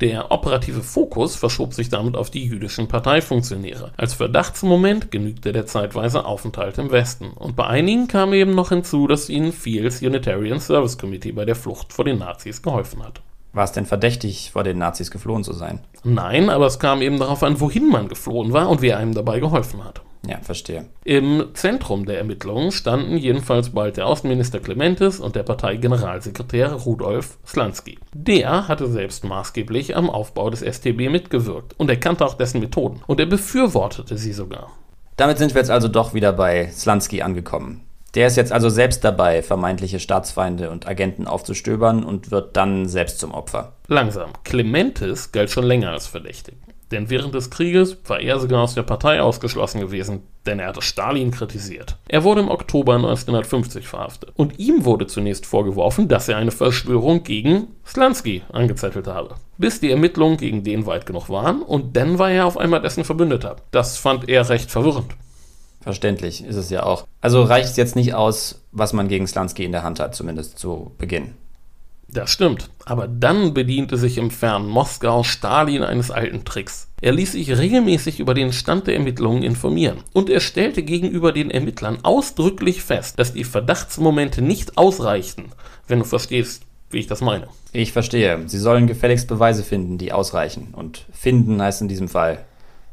Der operative Fokus verschob sich damit auf die jüdischen Parteifunktionäre. Als Verdachtsmoment genügte der zeitweise Aufenthalt im Westen. Und bei einigen kam eben noch hinzu, dass ihnen Fields Unitarian Service Committee bei der Flucht vor den Nazis geholfen hat. War es denn verdächtig, vor den Nazis geflohen zu sein? Nein, aber es kam eben darauf an, wohin man geflohen war und wer einem dabei geholfen hat. Ja, verstehe. Im Zentrum der Ermittlungen standen jedenfalls bald der Außenminister Clementis und der Parteigeneralsekretär Rudolf Slansky. Der hatte selbst maßgeblich am Aufbau des STB mitgewirkt und er kannte auch dessen Methoden und er befürwortete sie sogar. Damit sind wir jetzt also doch wieder bei Slansky angekommen. Der ist jetzt also selbst dabei, vermeintliche Staatsfeinde und Agenten aufzustöbern und wird dann selbst zum Opfer. Langsam. Clementis galt schon länger als verdächtig. Denn während des Krieges war er sogar aus der Partei ausgeschlossen gewesen, denn er hatte Stalin kritisiert. Er wurde im Oktober 1950 verhaftet. Und ihm wurde zunächst vorgeworfen, dass er eine Verschwörung gegen Slansky angezettelt habe. Bis die Ermittlungen gegen den weit genug waren und dann war er auf einmal dessen Verbündeter. Das fand er recht verwirrend. Verständlich ist es ja auch. Also reicht es jetzt nicht aus, was man gegen Slansky in der Hand hat, zumindest zu Beginn. Das stimmt, aber dann bediente sich im fernen Moskau Stalin eines alten Tricks. Er ließ sich regelmäßig über den Stand der Ermittlungen informieren und er stellte gegenüber den Ermittlern ausdrücklich fest, dass die Verdachtsmomente nicht ausreichten, wenn du verstehst, wie ich das meine. Ich verstehe. Sie sollen gefälligst Beweise finden, die ausreichen. Und finden heißt in diesem Fall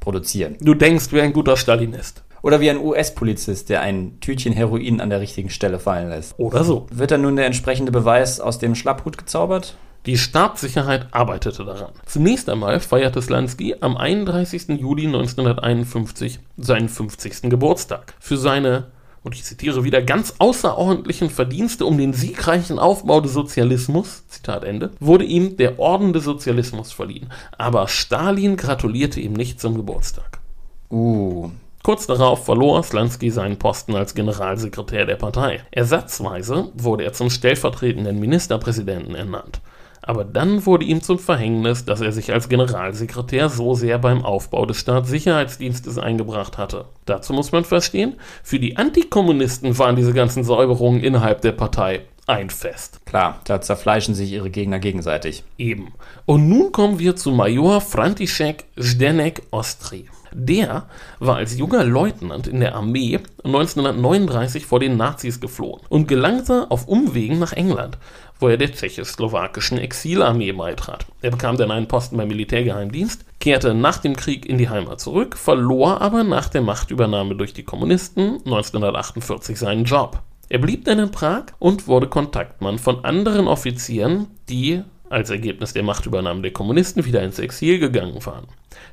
produzieren. Du denkst, wer ein guter Stalinist. Oder wie ein US-Polizist, der ein Tütchen Heroin an der richtigen Stelle fallen lässt. Oder so. Wird dann nun der entsprechende Beweis aus dem Schlapphut gezaubert? Die Staatssicherheit arbeitete daran. Zunächst einmal feierte Slansky am 31. Juli 1951 seinen 50. Geburtstag. Für seine und ich zitiere wieder, ganz außerordentlichen Verdienste um den siegreichen Aufbau des Sozialismus, Zitat Ende, wurde ihm der Orden des Sozialismus verliehen. Aber Stalin gratulierte ihm nicht zum Geburtstag. Uh. Kurz darauf verlor Slansky seinen Posten als Generalsekretär der Partei. Ersatzweise wurde er zum stellvertretenden Ministerpräsidenten ernannt. Aber dann wurde ihm zum Verhängnis, dass er sich als Generalsekretär so sehr beim Aufbau des Staatssicherheitsdienstes eingebracht hatte. Dazu muss man verstehen, für die Antikommunisten waren diese ganzen Säuberungen innerhalb der Partei ein Fest. Klar, da zerfleischen sich ihre Gegner gegenseitig. Eben. Und nun kommen wir zu Major František Zdenek Ostry. Der war als junger Leutnant in der Armee 1939 vor den Nazis geflohen und gelangte auf Umwegen nach England, wo er der tschechoslowakischen Exilarmee beitrat. Er bekam dann einen Posten beim Militärgeheimdienst, kehrte nach dem Krieg in die Heimat zurück, verlor aber nach der Machtübernahme durch die Kommunisten 1948 seinen Job. Er blieb dann in Prag und wurde Kontaktmann von anderen Offizieren, die als Ergebnis der Machtübernahme der Kommunisten wieder ins Exil gegangen waren.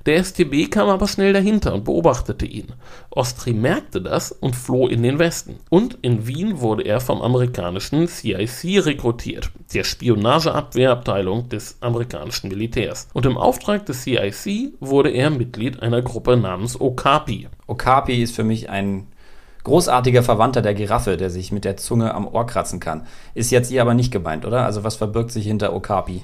Der STB kam aber schnell dahinter und beobachtete ihn. Ostry merkte das und floh in den Westen. Und in Wien wurde er vom amerikanischen CIC rekrutiert, der Spionageabwehrabteilung des amerikanischen Militärs. Und im Auftrag des CIC wurde er Mitglied einer Gruppe namens Okapi. Okapi ist für mich ein großartiger Verwandter der Giraffe, der sich mit der Zunge am Ohr kratzen kann. Ist jetzt hier aber nicht gemeint, oder? Also was verbirgt sich hinter Okapi?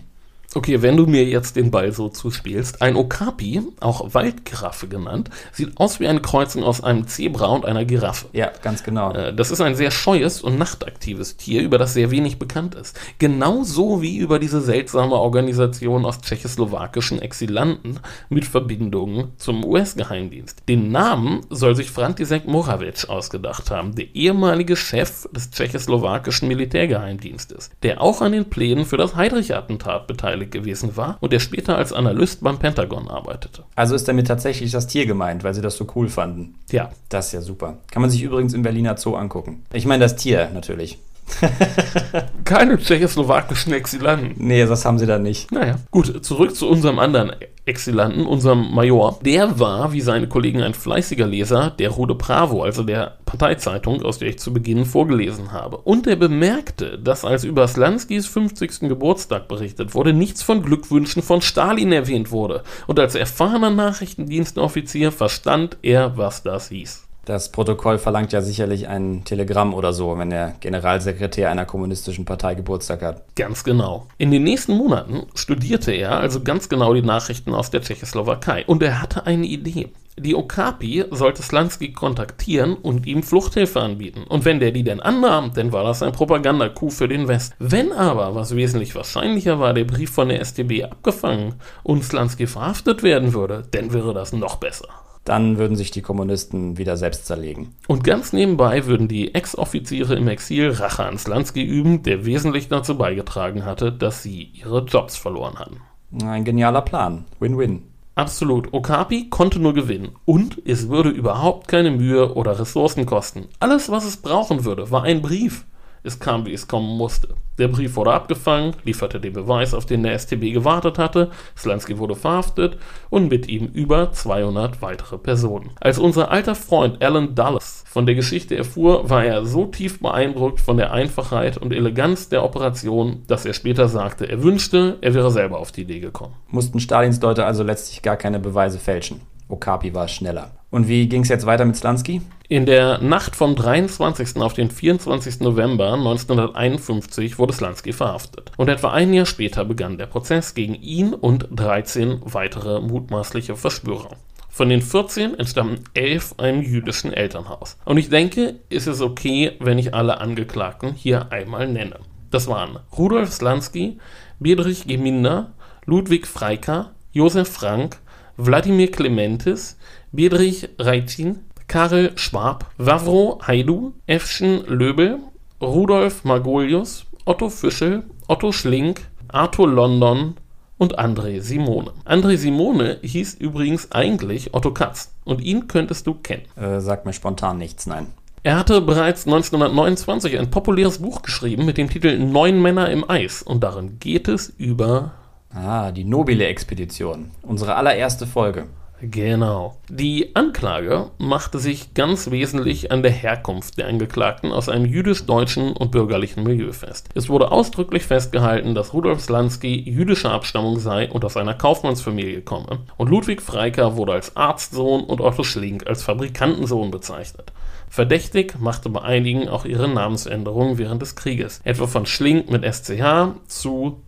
Okay, wenn du mir jetzt den Ball so zuspielst, ein Okapi, auch Waldgiraffe genannt, sieht aus wie eine Kreuzung aus einem Zebra und einer Giraffe. Ja, ganz genau. Äh, das ist ein sehr scheues und nachtaktives Tier, über das sehr wenig bekannt ist. Genauso wie über diese seltsame Organisation aus tschechoslowakischen Exilanten mit Verbindungen zum US-Geheimdienst. Den Namen soll sich František Moravec ausgedacht haben, der ehemalige Chef des tschechoslowakischen Militärgeheimdienstes, der auch an den Plänen für das Heydrich-Attentat beteiligt beteiligt gewesen war und der später als Analyst beim Pentagon arbeitete. Also ist damit tatsächlich das Tier gemeint, weil sie das so cool fanden. Ja. Das ist ja super. Kann man sich übrigens im Berliner Zoo angucken. Ich meine das Tier natürlich. Keine tschechoslowakischen Exilanten. Nee, das haben sie da nicht. Naja, gut, zurück zu unserem anderen Exilanten, unserem Major. Der war, wie seine Kollegen, ein fleißiger Leser der Rude Bravo, also der Parteizeitung, aus der ich zu Beginn vorgelesen habe. Und er bemerkte, dass als über Slanskys 50. Geburtstag berichtet wurde, nichts von Glückwünschen von Stalin erwähnt wurde. Und als erfahrener Nachrichtendienstoffizier verstand er, was das hieß. Das Protokoll verlangt ja sicherlich ein Telegramm oder so, wenn der Generalsekretär einer kommunistischen Partei Geburtstag hat. Ganz genau. In den nächsten Monaten studierte er also ganz genau die Nachrichten aus der Tschechoslowakei und er hatte eine Idee. Die Okapi sollte Slansky kontaktieren und ihm Fluchthilfe anbieten. Und wenn der die denn annahm, dann war das ein Propagandacoup für den West. Wenn aber, was wesentlich wahrscheinlicher war, der Brief von der STB abgefangen und Slansky verhaftet werden würde, dann wäre das noch besser dann würden sich die Kommunisten wieder selbst zerlegen. Und ganz nebenbei würden die Ex-Offiziere im Exil Rache an Slansky üben, der wesentlich dazu beigetragen hatte, dass sie ihre Jobs verloren hatten. Ein genialer Plan. Win-win. Absolut. Okapi konnte nur gewinnen. Und es würde überhaupt keine Mühe oder Ressourcen kosten. Alles, was es brauchen würde, war ein Brief. Es kam, wie es kommen musste. Der Brief wurde abgefangen, lieferte den Beweis, auf den der STB gewartet hatte, Slansky wurde verhaftet und mit ihm über 200 weitere Personen. Als unser alter Freund Alan Dulles von der Geschichte erfuhr, war er so tief beeindruckt von der Einfachheit und Eleganz der Operation, dass er später sagte, er wünschte, er wäre selber auf die Idee gekommen. Mussten Stalins Leute also letztlich gar keine Beweise fälschen. Okapi war schneller. Und wie ging es jetzt weiter mit Slansky? In der Nacht vom 23. auf den 24. November 1951 wurde Slansky verhaftet. Und etwa ein Jahr später begann der Prozess gegen ihn und 13 weitere mutmaßliche Verschwörer. Von den 14 entstammen 11 einem jüdischen Elternhaus. Und ich denke, ist es okay, wenn ich alle Angeklagten hier einmal nenne. Das waren Rudolf Slansky, Bedrich Geminder, Ludwig Freiker, Josef Frank, Wladimir Clementis, Bedrich Reitin, Karel Schwab, Wawro Haidu, Efschen Löbel, Rudolf Margolius, Otto Fischel, Otto Schlink, Arthur London und André Simone. André Simone hieß übrigens eigentlich Otto Katz und ihn könntest du kennen. Äh, sagt mir spontan nichts, nein. Er hatte bereits 1929 ein populäres Buch geschrieben mit dem Titel Neun Männer im Eis und darin geht es über Ah, die nobile Expedition. Unsere allererste Folge. Genau. Die Anklage machte sich ganz wesentlich an der Herkunft der Angeklagten aus einem jüdisch-deutschen und bürgerlichen Milieu fest. Es wurde ausdrücklich festgehalten, dass Rudolf Slansky jüdischer Abstammung sei und aus einer Kaufmannsfamilie komme. Und Ludwig Freiker wurde als Arztsohn und Otto Schlink als Fabrikantensohn bezeichnet. Verdächtig machte bei einigen auch ihre Namensänderung während des Krieges, etwa von Schlink mit SCH zu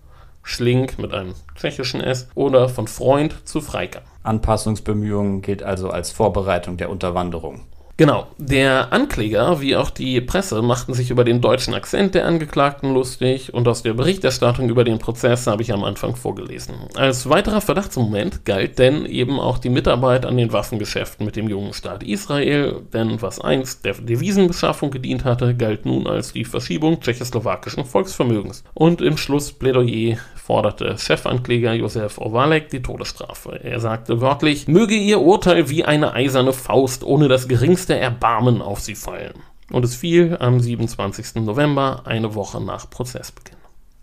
Schlink mit einem tschechischen S oder von Freund zu Freiker. Anpassungsbemühungen gilt also als Vorbereitung der Unterwanderung. Genau. Der Ankläger wie auch die Presse machten sich über den deutschen Akzent der Angeklagten lustig und aus der Berichterstattung über den Prozess habe ich am Anfang vorgelesen. Als weiterer Verdachtsmoment galt denn eben auch die Mitarbeit an den Waffengeschäften mit dem jungen Staat Israel, denn was einst der Devisenbeschaffung gedient hatte, galt nun als die Verschiebung tschechoslowakischen Volksvermögens. Und im Schlussplädoyer forderte Chefankläger Josef Owalek die Todesstrafe. Er sagte wörtlich, möge ihr Urteil wie eine eiserne Faust ohne das geringste Erbarmen auf sie fallen. Und es fiel am 27. November, eine Woche nach Prozessbeginn.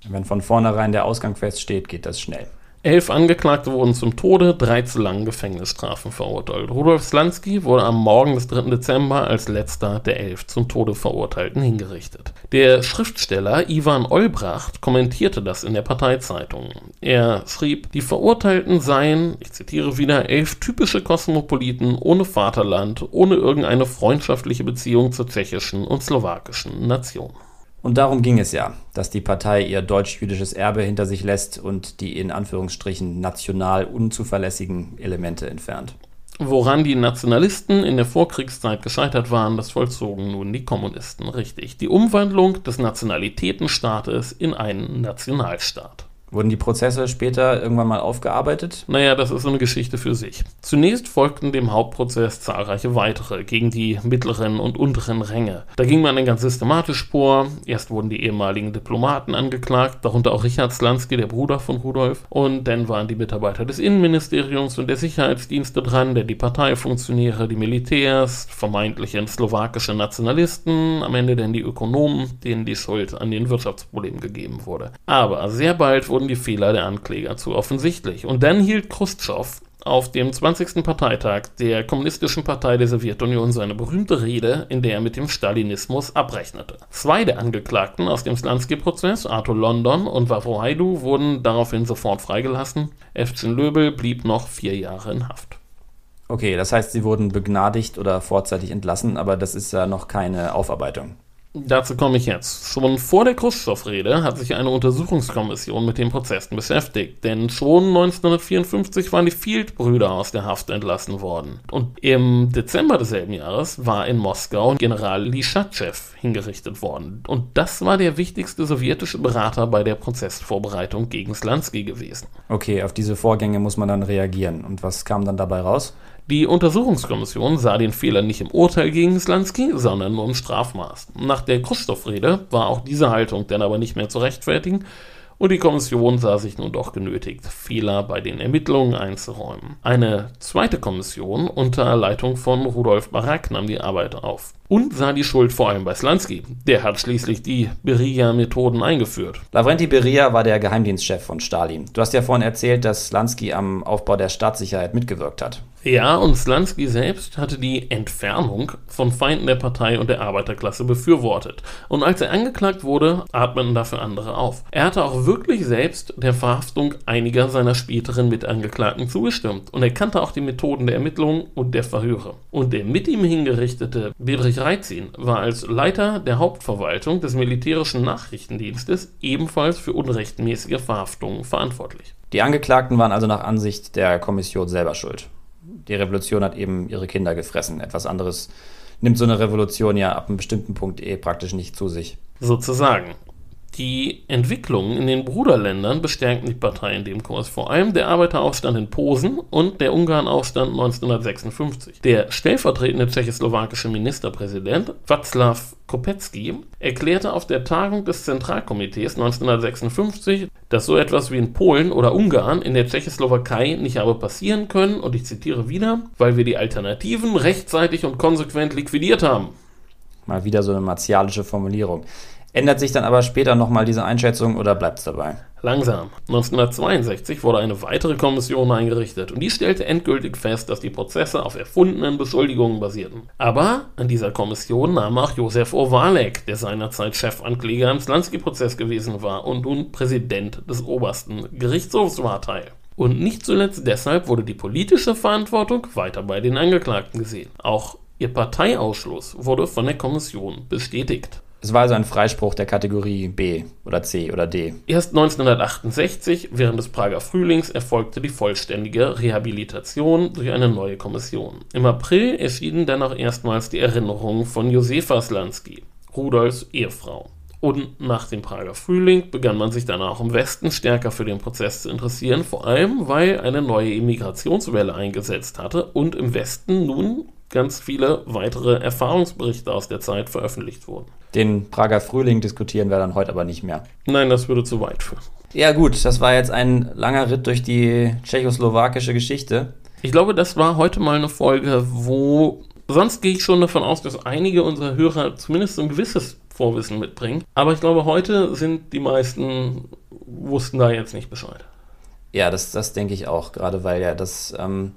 Wenn von vornherein der Ausgang feststeht, geht das schnell. Elf Angeklagte wurden zum Tode, drei zu langen Gefängnisstrafen verurteilt. Rudolf Slansky wurde am Morgen des 3. Dezember als letzter der elf zum Tode Verurteilten hingerichtet. Der Schriftsteller Ivan Olbracht kommentierte das in der Parteizeitung. Er schrieb, die Verurteilten seien, ich zitiere wieder, elf typische Kosmopoliten ohne Vaterland, ohne irgendeine freundschaftliche Beziehung zur tschechischen und slowakischen Nation. Und darum ging es ja, dass die Partei ihr deutsch-jüdisches Erbe hinter sich lässt und die in Anführungsstrichen national unzuverlässigen Elemente entfernt. Woran die Nationalisten in der Vorkriegszeit gescheitert waren, das vollzogen nun die Kommunisten richtig. Die Umwandlung des Nationalitätenstaates in einen Nationalstaat. Wurden die Prozesse später irgendwann mal aufgearbeitet? Naja, das ist eine Geschichte für sich. Zunächst folgten dem Hauptprozess zahlreiche weitere gegen die mittleren und unteren Ränge. Da ging man dann ganz systematisch vor. Erst wurden die ehemaligen Diplomaten angeklagt, darunter auch Richard Slansky, der Bruder von Rudolf. Und dann waren die Mitarbeiter des Innenministeriums und der Sicherheitsdienste dran, denn die Parteifunktionäre, die Militärs, vermeintliche slowakische Nationalisten, am Ende dann die Ökonomen, denen die Schuld an den Wirtschaftsproblemen gegeben wurde. Aber sehr bald wurde wurden die Fehler der Ankläger zu offensichtlich. Und dann hielt Khrushchev auf dem 20. Parteitag der Kommunistischen Partei der Sowjetunion seine berühmte Rede, in der er mit dem Stalinismus abrechnete. Zwei der Angeklagten aus dem Slansky-Prozess, Arthur London und Wawro Haidu, wurden daraufhin sofort freigelassen. Evgen Löbel blieb noch vier Jahre in Haft. Okay, das heißt, sie wurden begnadigt oder vorzeitig entlassen, aber das ist ja noch keine Aufarbeitung. Dazu komme ich jetzt. Schon vor der Khrushchev-Rede hat sich eine Untersuchungskommission mit den Prozessen beschäftigt, denn schon 1954 waren die Field-Brüder aus der Haft entlassen worden. Und im Dezember desselben Jahres war in Moskau General Lischachew hingerichtet worden. Und das war der wichtigste sowjetische Berater bei der Prozessvorbereitung gegen Slansky gewesen. Okay, auf diese Vorgänge muss man dann reagieren. Und was kam dann dabei raus? Die Untersuchungskommission sah den Fehler nicht im Urteil gegen Slansky, sondern nur im Strafmaß. Nach der Khrushchev-Rede war auch diese Haltung dann aber nicht mehr zu rechtfertigen und die Kommission sah sich nun doch genötigt, Fehler bei den Ermittlungen einzuräumen. Eine zweite Kommission unter Leitung von Rudolf Barak nahm die Arbeit auf und sah die Schuld vor allem bei Slansky. Der hat schließlich die Beria-Methoden eingeführt. Lavrenti Beria war der Geheimdienstchef von Stalin. Du hast ja vorhin erzählt, dass Slansky am Aufbau der Staatssicherheit mitgewirkt hat. Ja, und Slansky selbst hatte die Entfernung von Feinden der Partei und der Arbeiterklasse befürwortet. Und als er angeklagt wurde, atmeten dafür andere auf. Er hatte auch wirklich selbst der Verhaftung einiger seiner späteren Mitangeklagten zugestimmt. Und er kannte auch die Methoden der Ermittlungen und der Verhöre. Und der mit ihm hingerichtete Bedrich Reizin war als Leiter der Hauptverwaltung des militärischen Nachrichtendienstes ebenfalls für unrechtmäßige Verhaftungen verantwortlich. Die Angeklagten waren also nach Ansicht der Kommission selber schuld die Revolution hat eben ihre Kinder gefressen. Etwas anderes nimmt so eine Revolution ja ab einem bestimmten Punkt eh praktisch nicht zu sich. Sozusagen. Die Entwicklungen in den Bruderländern bestärkten die Partei in dem Kurs, vor allem der Arbeiteraufstand in Posen und der Ungarnaufstand 1956. Der stellvertretende tschechoslowakische Ministerpräsident Václav Kopecki erklärte auf der Tagung des Zentralkomitees 1956, dass so etwas wie in Polen oder Ungarn in der Tschechoslowakei nicht habe passieren können, und ich zitiere wieder, weil wir die Alternativen rechtzeitig und konsequent liquidiert haben. Mal wieder so eine martialische Formulierung. Ändert sich dann aber später nochmal diese Einschätzung oder bleibt es dabei? Langsam. 1962 wurde eine weitere Kommission eingerichtet und die stellte endgültig fest, dass die Prozesse auf erfundenen Beschuldigungen basierten. Aber an dieser Kommission nahm auch Josef Owalek, der seinerzeit Chefankläger im Slansky-Prozess gewesen war und nun Präsident des obersten Gerichtshofs war, teil. Und nicht zuletzt deshalb wurde die politische Verantwortung weiter bei den Angeklagten gesehen. Auch ihr Parteiausschluss wurde von der Kommission bestätigt. Es war also ein Freispruch der Kategorie B oder C oder D. Erst 1968, während des Prager Frühlings, erfolgte die vollständige Rehabilitation durch eine neue Kommission. Im April erschienen dann auch erstmals die Erinnerungen von Josefa Slansky, Rudolfs Ehefrau. Und nach dem Prager Frühling begann man sich dann auch im Westen stärker für den Prozess zu interessieren, vor allem weil eine neue Immigrationswelle eingesetzt hatte und im Westen nun ganz viele weitere Erfahrungsberichte aus der Zeit veröffentlicht wurden. Den Prager Frühling diskutieren wir dann heute aber nicht mehr. Nein, das würde zu weit führen. Ja gut, das war jetzt ein langer Ritt durch die tschechoslowakische Geschichte. Ich glaube, das war heute mal eine Folge, wo sonst gehe ich schon davon aus, dass einige unserer Hörer zumindest ein gewisses Vorwissen mitbringen. Aber ich glaube, heute sind die meisten wussten da jetzt nicht Bescheid. Ja, das, das denke ich auch, gerade weil ja das ähm,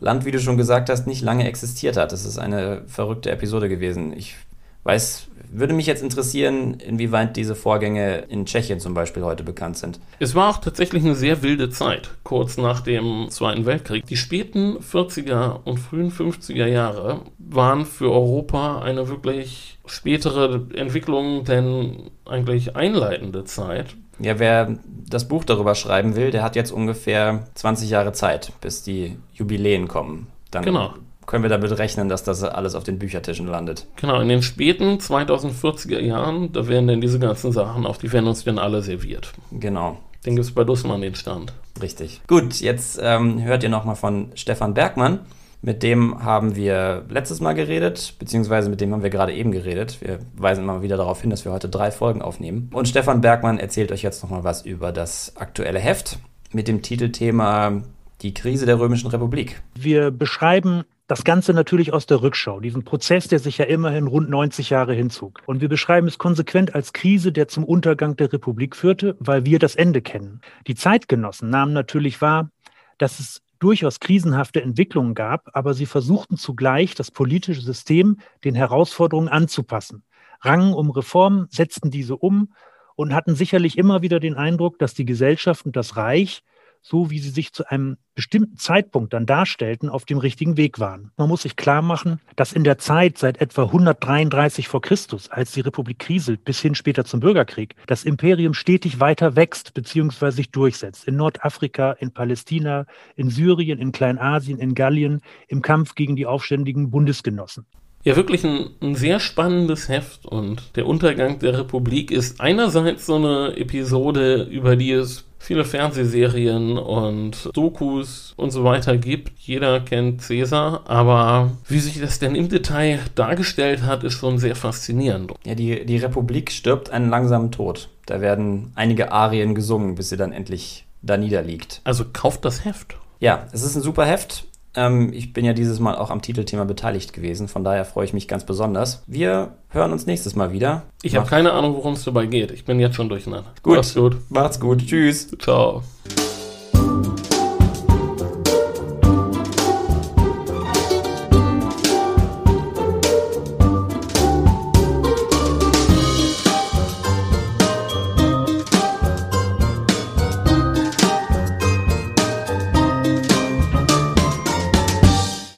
Land, wie du schon gesagt hast, nicht lange existiert hat. Das ist eine verrückte Episode gewesen. Ich weiß, würde mich jetzt interessieren, inwieweit diese Vorgänge in Tschechien zum Beispiel heute bekannt sind. Es war auch tatsächlich eine sehr wilde Zeit, kurz nach dem Zweiten Weltkrieg. Die späten 40er und frühen 50er Jahre waren für Europa eine wirklich spätere Entwicklung, denn eigentlich einleitende Zeit. Ja, wer das Buch darüber schreiben will, der hat jetzt ungefähr 20 Jahre Zeit, bis die Jubiläen kommen. Dann genau. können wir damit rechnen, dass das alles auf den Büchertischen landet. Genau, in den späten 2040er Jahren, da werden dann diese ganzen Sachen, auf die werden uns dann alle serviert. Genau. Den gibt es bei Dussmann den Stand. Richtig. Gut, jetzt ähm, hört ihr nochmal von Stefan Bergmann. Mit dem haben wir letztes Mal geredet, beziehungsweise mit dem haben wir gerade eben geredet. Wir weisen immer wieder darauf hin, dass wir heute drei Folgen aufnehmen. Und Stefan Bergmann erzählt euch jetzt nochmal was über das aktuelle Heft mit dem Titelthema Die Krise der Römischen Republik. Wir beschreiben das Ganze natürlich aus der Rückschau, diesen Prozess, der sich ja immerhin rund 90 Jahre hinzog. Und wir beschreiben es konsequent als Krise, der zum Untergang der Republik führte, weil wir das Ende kennen. Die Zeitgenossen nahmen natürlich wahr, dass es durchaus krisenhafte Entwicklungen gab, aber sie versuchten zugleich, das politische System den Herausforderungen anzupassen, rangen um Reformen, setzten diese um und hatten sicherlich immer wieder den Eindruck, dass die Gesellschaft und das Reich so wie sie sich zu einem bestimmten Zeitpunkt dann darstellten, auf dem richtigen Weg waren. Man muss sich klar machen, dass in der Zeit seit etwa 133 vor Christus, als die Republik kriselt, bis hin später zum Bürgerkrieg, das Imperium stetig weiter wächst bzw. sich durchsetzt. In Nordafrika, in Palästina, in Syrien, in Kleinasien, in Gallien, im Kampf gegen die aufständigen Bundesgenossen. Ja, wirklich ein, ein, sehr spannendes Heft und der Untergang der Republik ist einerseits so eine Episode, über die es viele Fernsehserien und Dokus und so weiter gibt. Jeder kennt Cäsar, aber wie sich das denn im Detail dargestellt hat, ist schon sehr faszinierend. Ja, die, die Republik stirbt einen langsamen Tod. Da werden einige Arien gesungen, bis sie dann endlich da niederliegt. Also kauft das Heft. Ja, es ist ein super Heft. Ähm, ich bin ja dieses Mal auch am Titelthema beteiligt gewesen, von daher freue ich mich ganz besonders. Wir hören uns nächstes Mal wieder. Ich habe keine Ahnung, worum es dabei geht. Ich bin jetzt schon durcheinander. Gut. Macht's gut. Macht's gut. Tschüss. Ciao.